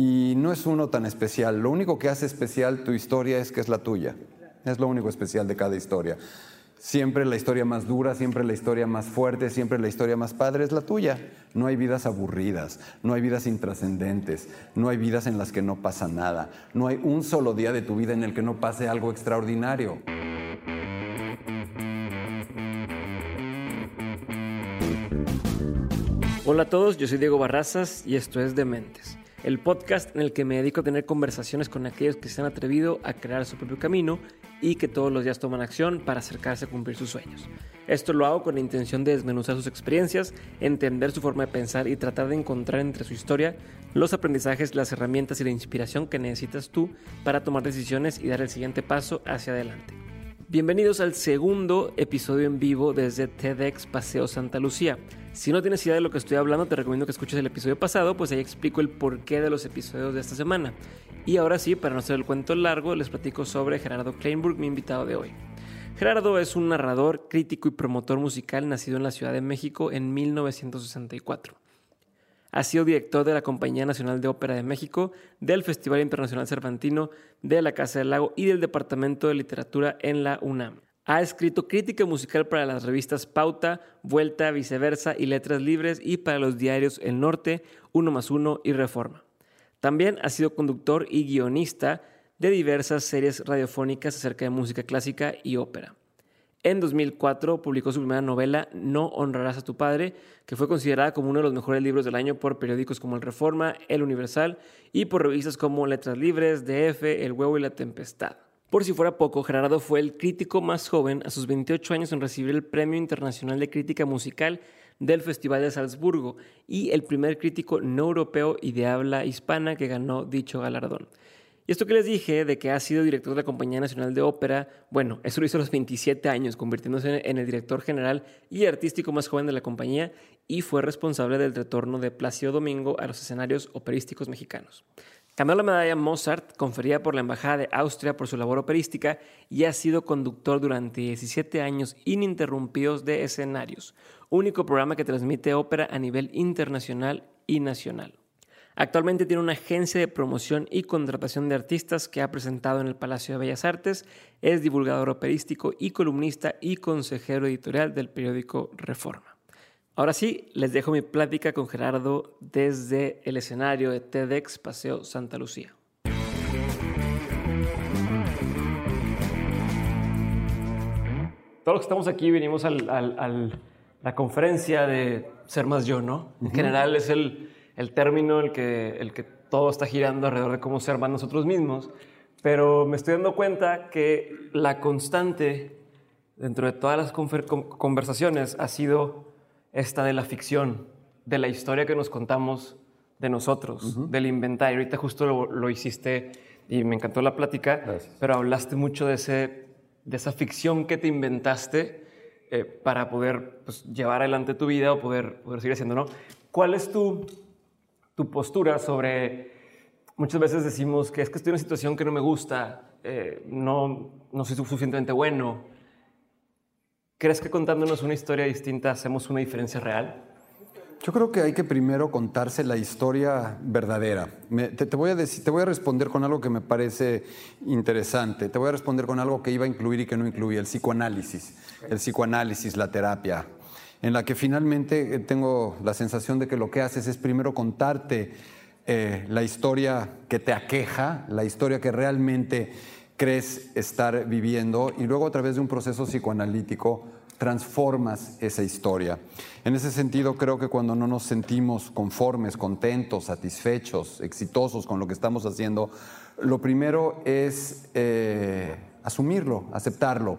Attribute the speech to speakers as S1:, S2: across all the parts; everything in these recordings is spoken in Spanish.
S1: Y no es uno tan especial. Lo único que hace especial tu historia es que es la tuya. Es lo único especial de cada historia. Siempre la historia más dura, siempre la historia más fuerte, siempre la historia más padre es la tuya. No hay vidas aburridas, no hay vidas intrascendentes, no hay vidas en las que no pasa nada, no hay un solo día de tu vida en el que no pase algo extraordinario.
S2: Hola a todos, yo soy Diego Barrazas y esto es Dementes, el podcast en el que me dedico a tener conversaciones con aquellos que se han atrevido a crear su propio camino y que todos los días toman acción para acercarse a cumplir sus sueños. Esto lo hago con la intención de desmenuzar sus experiencias, entender su forma de pensar y tratar de encontrar entre su historia los aprendizajes, las herramientas y la inspiración que necesitas tú para tomar decisiones y dar el siguiente paso hacia adelante. Bienvenidos al segundo episodio en vivo desde TEDx Paseo Santa Lucía. Si no tienes idea de lo que estoy hablando, te recomiendo que escuches el episodio pasado, pues ahí explico el porqué de los episodios de esta semana. Y ahora sí, para no hacer el cuento largo, les platico sobre Gerardo Kleinburg, mi invitado de hoy. Gerardo es un narrador, crítico y promotor musical nacido en la Ciudad de México en 1964. Ha sido director de la Compañía Nacional de Ópera de México, del Festival Internacional Cervantino, de la Casa del Lago y del Departamento de Literatura en la UNAM. Ha escrito crítica musical para las revistas Pauta, Vuelta, Viceversa y Letras Libres y para los diarios El Norte, Uno más Uno y Reforma. También ha sido conductor y guionista de diversas series radiofónicas acerca de música clásica y ópera. En 2004 publicó su primera novela, No honrarás a tu padre, que fue considerada como uno de los mejores libros del año por periódicos como El Reforma, El Universal y por revistas como Letras Libres, DF, El Huevo y la Tempestad. Por si fuera poco, Gerardo fue el crítico más joven a sus 28 años en recibir el Premio Internacional de Crítica Musical del Festival de Salzburgo y el primer crítico no europeo y de habla hispana que ganó dicho galardón. Y esto que les dije de que ha sido director de la Compañía Nacional de Ópera, bueno, eso lo hizo a los 27 años, convirtiéndose en el director general y artístico más joven de la compañía y fue responsable del retorno de Plácido Domingo a los escenarios operísticos mexicanos. Ganó la medalla Mozart, conferida por la Embajada de Austria por su labor operística, y ha sido conductor durante 17 años ininterrumpidos de escenarios, único programa que transmite ópera a nivel internacional y nacional. Actualmente tiene una agencia de promoción y contratación de artistas que ha presentado en el Palacio de Bellas Artes, es divulgador operístico y columnista y consejero editorial del periódico Reforma. Ahora sí, les dejo mi plática con Gerardo desde el escenario de TEDx Paseo Santa Lucía. Todos los que estamos aquí venimos a la conferencia de Ser Más Yo, ¿no? En general es el, el término el que, el que todo está girando alrededor de cómo ser más nosotros mismos, pero me estoy dando cuenta que la constante dentro de todas las conversaciones ha sido esta de la ficción, de la historia que nos contamos de nosotros, del inventario. Ahorita justo lo, hiciste y me encantó la plática, pero hablaste mucho de, ese, de esa ficción que te inventaste eh, para poder pues, llevar adelante tu vida o poder, poder seguir haciendo, ¿no? ¿Cuál es tu, tu postura sobre... Muchas veces decimos que es que estoy en una situación que no me gusta, eh, no, no soy suficientemente bueno, ¿Crees que contándonos una historia distinta hacemos una diferencia real?
S1: Yo creo que hay que primero contarse la historia verdadera. te, voy a decir, te voy a responder con algo que me parece interesante. Te voy a responder con algo que iba a incluir y que no incluía, el psicoanálisis. El psicoanálisis, la terapia, en la que finalmente eh, tengo la sensación de que lo que haces es primero contarte eh, la historia que te aqueja, la historia que realmente crees estar viviendo y luego a través de un proceso psicoanalítico transformas esa historia. En ese sentido, creo que cuando no nos sentimos conformes, contentos, satisfechos, exitosos con lo que estamos haciendo, lo primero es eh, asumirlo, aceptarlo.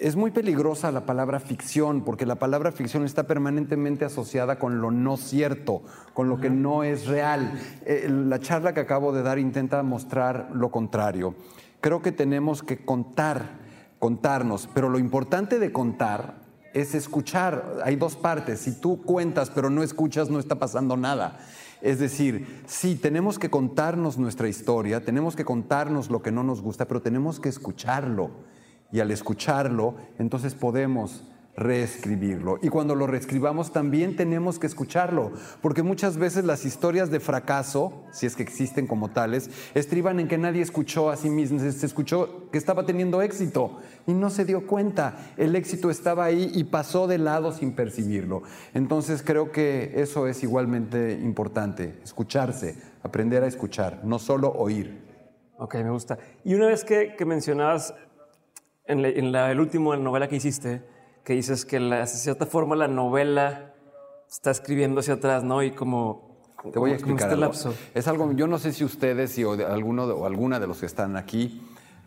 S1: Es muy peligrosa la palabra ficción, porque la palabra ficción está permanentemente asociada con lo no cierto, con lo que no es real. Eh, la charla que acabo de dar intenta mostrar lo contrario creo que tenemos que contar, contarnos, pero lo importante de contar es escuchar. Hay dos partes, si tú cuentas pero no escuchas no está pasando nada. Es decir, sí, tenemos que contarnos nuestra historia, tenemos que contarnos lo que no nos gusta, pero tenemos que escucharlo. Y al escucharlo, entonces podemos reescribirlo. Y cuando lo reescribamos también tenemos que escucharlo, porque muchas veces las historias de fracaso, si es que existen como tales, estriban en que nadie escuchó a sí mismo, se escuchó que estaba teniendo éxito y no se dio cuenta. El éxito estaba ahí y pasó de lado sin percibirlo. Entonces creo que eso es igualmente importante, escucharse, aprender a escuchar, no solo oír.
S2: Ok, me gusta. Y una vez que, mencionabas en, la, el último novela que hiciste, que dices que de cierta forma la novela está escribiendo hacia atrás, ¿no? Y como...
S1: Te voy a explicar este Lapso. Es algo, yo no sé si ustedes o alguno o alguna de los que están aquí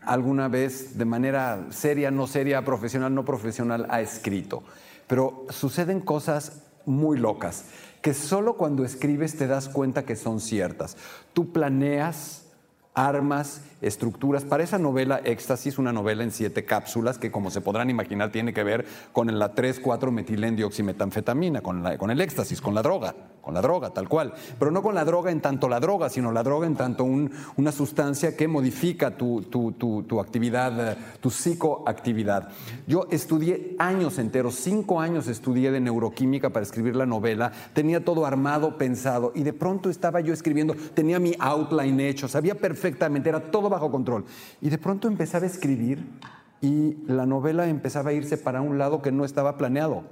S1: alguna vez de manera seria, no seria, profesional, no profesional, ha escrito. Pero suceden cosas muy locas que solo cuando escribes te das cuenta que son ciertas. Tú planeas armas, estructuras. Para esa novela Éxtasis, una novela en siete cápsulas que, como se podrán imaginar, tiene que ver con la 3,4 metilendioximetanfetamina, con, con el éxtasis, con la droga, con la droga, tal cual. Pero no con la droga en tanto la droga, sino la droga en tanto una sustancia que modifica tu, tu, actividad, tu psicoactividad. Yo estudié años enteros, cinco años estudié de neuroquímica para escribir la novela, tenía todo armado, pensado, y de pronto estaba yo escribiendo, tenía mi outline hecho, sabía perfectamente, era todo bajo control. Y de pronto empezaba a escribir y la novela empezaba a irse para un lado que no estaba planeado.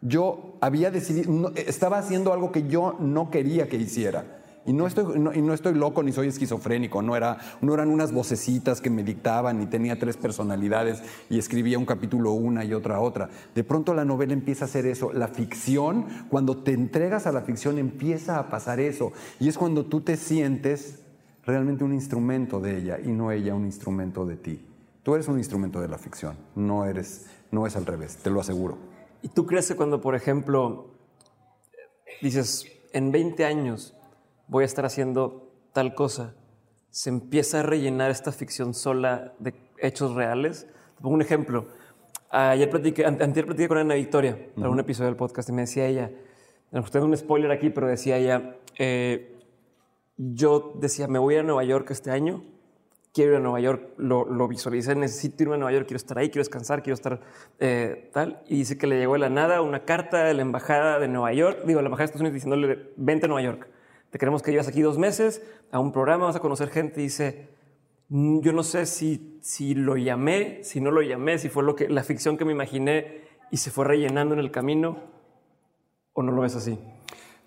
S1: Yo había decidido, estaba haciendo algo que yo no quería que hiciera. Y no, estoy, y no estoy loco ni soy esquizofrénico, no, era, no eran unas vocecitas que me dictaban ni tenía tres personalidades y escribía un capítulo una y otra otra. De pronto la novela empieza a hacer eso. La ficción, cuando te entregas a la ficción, empieza a pasar eso. Y es cuando tú te sientes realmente un instrumento de ella y no ella un instrumento de ti. Tú eres un instrumento de la ficción, no, eres, no es al revés, te lo aseguro.
S2: ¿Y tú crees que cuando, por ejemplo, dices, en 20 años voy a estar haciendo tal cosa, se empieza a rellenar esta ficción sola de hechos reales? Te pongo un ejemplo. Ayer platiqué, antes platiqué con Ana Victoria para un episodio del podcast y me decía ella, tengo un spoiler aquí, pero decía ella, eh, yo decía, me voy a Nueva York este año, quiero ir a Nueva York, lo, lo visualicé, necesito irme a Nueva York, quiero estar ahí, quiero descansar, quiero estar eh, tal. Y dice que le llegó de la nada una carta de la embajada de Nueva York, digo, la embajada de Estados Unidos diciéndole, vente a Nueva York, te queremos que llevas aquí dos meses a un programa, vas a conocer gente. Y dice, mm, yo no sé si, si lo llamé, si no lo llamé, si fue lo que, la ficción que me imaginé y se fue rellenando en el camino, o no lo ves así.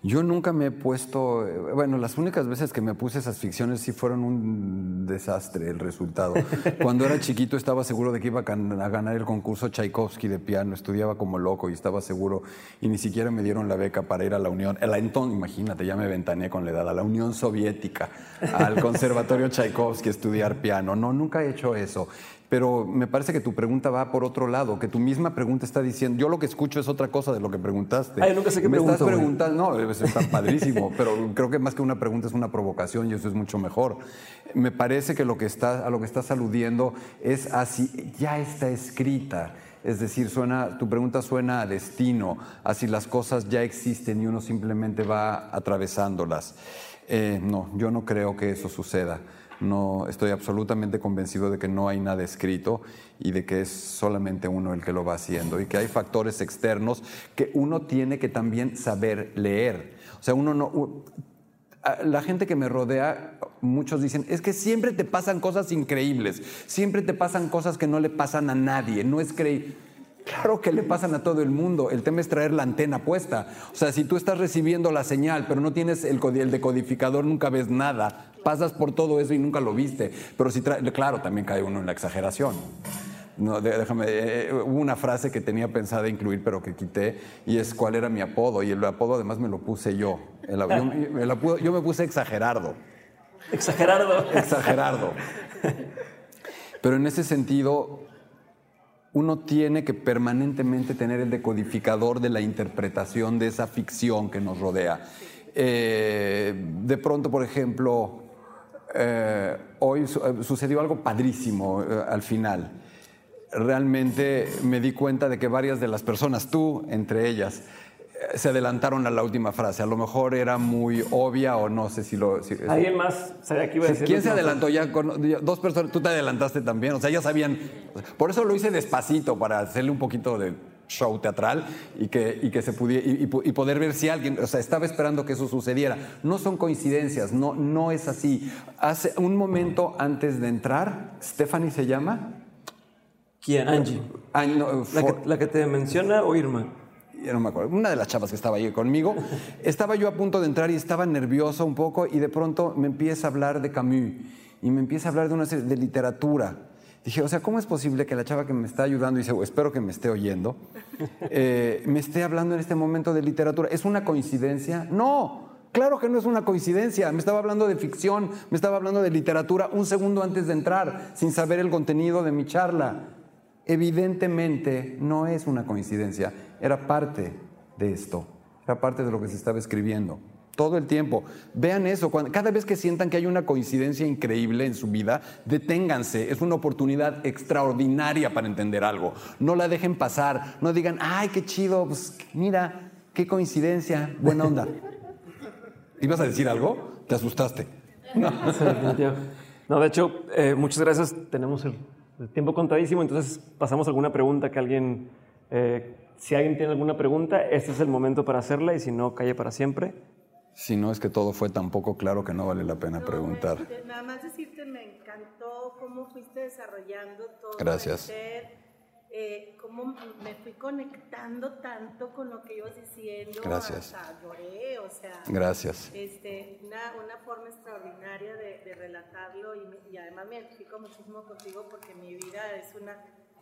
S1: Yo nunca me he puesto, eh, bueno, las únicas veces que me puse esas ficciones sí fueron un desastre el resultado. Cuando era chiquito estaba seguro de que iba a ganar el concurso Tchaikovsky de piano, estudiaba como loco y estaba seguro y ni siquiera me dieron la beca para ir a la Unión, la entonces, imagínate, ya me ventaneé con la edad, a la Unión Soviética, al Conservatorio Tchaikovsky estudiar piano. No, nunca he hecho eso. Pero me parece que tu pregunta va por otro lado, que tu misma pregunta está diciendo, yo lo que escucho es otra cosa de lo que preguntaste.
S2: Ay, nunca sé qué
S1: me
S2: estás
S1: preguntando, no, eso está padrísimo, pero creo que más que una pregunta es una provocación y eso es mucho mejor. Me parece que lo que está, a lo que estás aludiendo es así, ya está escrita. Es decir, suena, tu pregunta suena a destino, así las cosas ya existen y uno simplemente va atravesándolas. Eh, no, yo no creo que eso suceda. No, estoy absolutamente convencido de que no hay nada escrito y de que es solamente uno el que lo va haciendo y que hay factores externos que uno tiene que también saber leer. O sea, uno no... La gente que me rodea, muchos dicen, es que siempre te pasan cosas increíbles, siempre te pasan cosas que no le pasan a nadie, no es creíble. Claro que le pasan a todo el mundo. El tema es traer la antena puesta. O sea, si tú estás recibiendo la señal, pero no tienes el, decodificador, nunca ves nada. Pasas por todo eso y nunca lo viste. Pero si trae, claro, también cae uno en la exageración. No, déjame, eh, eh, hubo una frase que tenía pensada incluir, pero que quité, y es cuál era mi apodo. Y el apodo además me lo puse yo. yo, yo me puse exagerardo.
S2: Exagerardo.
S1: Exagerardo. Pero en ese sentido, uno tiene que permanentemente tener el decodificador de la interpretación de esa ficción que nos rodea. Eh, de pronto, por ejemplo, eh, hoy eh, sucedió algo padrísimo al final. Realmente me di cuenta de que varias de las personas, tú entre ellas, se adelantaron a la última frase. A lo mejor era muy obvia o no sé si lo.
S2: ¿Alguien más sabía que iba a decir?
S1: ¿Quién se adelantó ya? Con, dos personas. Tú te adelantaste también. O sea, ya sabían. Por eso lo hice despacito, para hacerle un poquito de. show teatral y que, y que se pudiera, y, y poder ver si alguien, o sea, estaba esperando que eso sucediera. No son coincidencias, no, no es así. Hace un momento antes de entrar, Stephanie se llama.
S2: ¿Quién? Angie. ¿La, que, te menciona o Irma?
S1: Yo no me acuerdo, una de las chavas que estaba ahí conmigo, estaba yo a punto de entrar y estaba nervioso un poco y de pronto me empieza a hablar de Camus y me empieza a hablar de una serie de literatura. Dije, o sea, ¿cómo es posible que la chava que me está ayudando, y dice, espero que me esté oyendo, eh, me esté hablando en este momento de literatura? ¿Es una coincidencia? No, claro que no es una coincidencia. Me estaba hablando de ficción, me estaba hablando de literatura un segundo antes de entrar, sin saber el contenido de mi charla. Evidentemente no es una coincidencia, era parte de esto, era parte de lo que se estaba escribiendo. Todo el tiempo. Vean eso. cada vez que sientan que hay una coincidencia increíble en su vida, deténganse. Es una oportunidad extraordinaria para entender algo. No la dejen pasar. No digan, ay, qué chido. Pues mira, qué coincidencia. Buena onda. ¿Ibas a decir algo? Te asustaste.
S2: No, de hecho, eh, muchas gracias. Tenemos el, tiempo contadísimo, entonces pasamos a alguna pregunta que alguien, eh, si alguien tiene alguna pregunta, este es el momento para hacerla y si no, calle para siempre.
S1: Si no es que todo fue tan poco claro que no vale la pena preguntar.
S3: Este, nada más decirte, me encantó cómo fuiste desarrollando todo.
S1: Gracias.
S3: eh, cómo me fui conectando tanto con lo que ibas diciendo.
S1: Gracias.
S3: Hasta lloré, o sea.
S1: Gracias.
S3: Este, una, una forma extraordinaria de, de relatarlo me identifico muchísimo contigo porque mi vida es una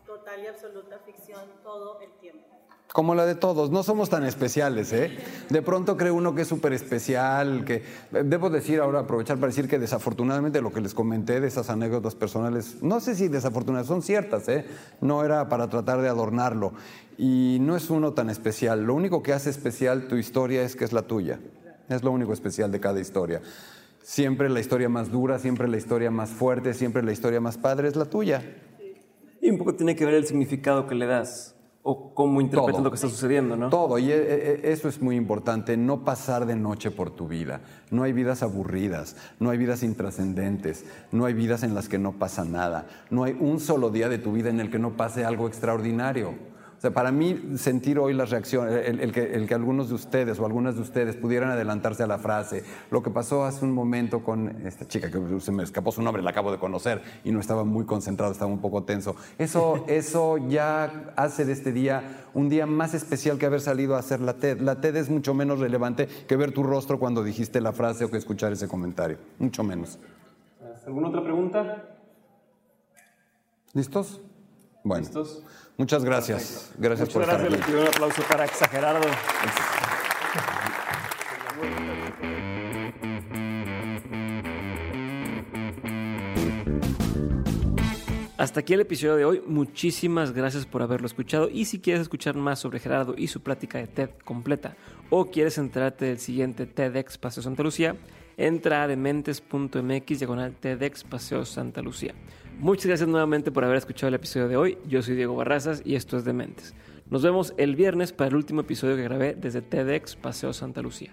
S3: total y absoluta ficción todo el tiempo
S1: como la de todos. No somos tan especiales, ¿eh? De pronto cree uno que es súper especial, que debo decir ahora, aprovechar para decir que desafortunadamente lo que les comenté de esas anécdotas personales, no sé si desafortunadas, son ciertas, ¿eh? No era para tratar de adornarlo. Y no es uno tan especial. Lo único que hace especial tu historia es que es la tuya. Es lo único especial de cada historia. Siempre la historia más dura, siempre la historia más fuerte, siempre la historia más padre es la tuya.
S2: Y un poco tiene que ver el significado que le das o cómo interpretas lo que está sucediendo, ¿no?
S1: Todo, y eh, eh, eso es muy importante, no pasar de noche por tu vida. No hay vidas aburridas, no hay vidas intrascendentes, no hay vidas en las que no pasa nada, no hay un solo día de tu vida en el que no pase algo extraordinario. Sea, para mí sentir hoy las reacciones, el, que, el, que, algunos de ustedes o algunas de ustedes pudieran adelantarse a la frase, lo que pasó hace un momento con esta chica que se me escapó su nombre, la acabo de conocer y no estaba muy concentrado, estaba un poco tenso. Eso, eso ya hace de este día un día más especial que haber salido a hacer la TED. La TED es mucho menos relevante que ver tu rostro cuando dijiste la frase o que escuchar ese comentario, mucho menos.
S2: ¿Alguna otra pregunta?
S1: ¿Listos? Bueno. ¿Listos? Muchas gracias. Gracias
S2: por
S1: estar aquí.
S2: un aplauso para Exagerado. Hasta aquí el episodio de hoy. Muchísimas gracias por haberlo escuchado. Y si quieres escuchar más sobre Gerardo y su plática de TED completa, o quieres enterarte del siguiente TEDx Paseo Santa Lucía, entra a dementes.mx diagonal TEDx Paseo Santa Lucía. Muchas gracias nuevamente por haber escuchado el episodio de hoy. Yo soy Diego Barrazas y esto es Dementes. Nos vemos el viernes para el último episodio que grabé desde TEDx Paseo Santa Lucía.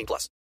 S4: 18 plus.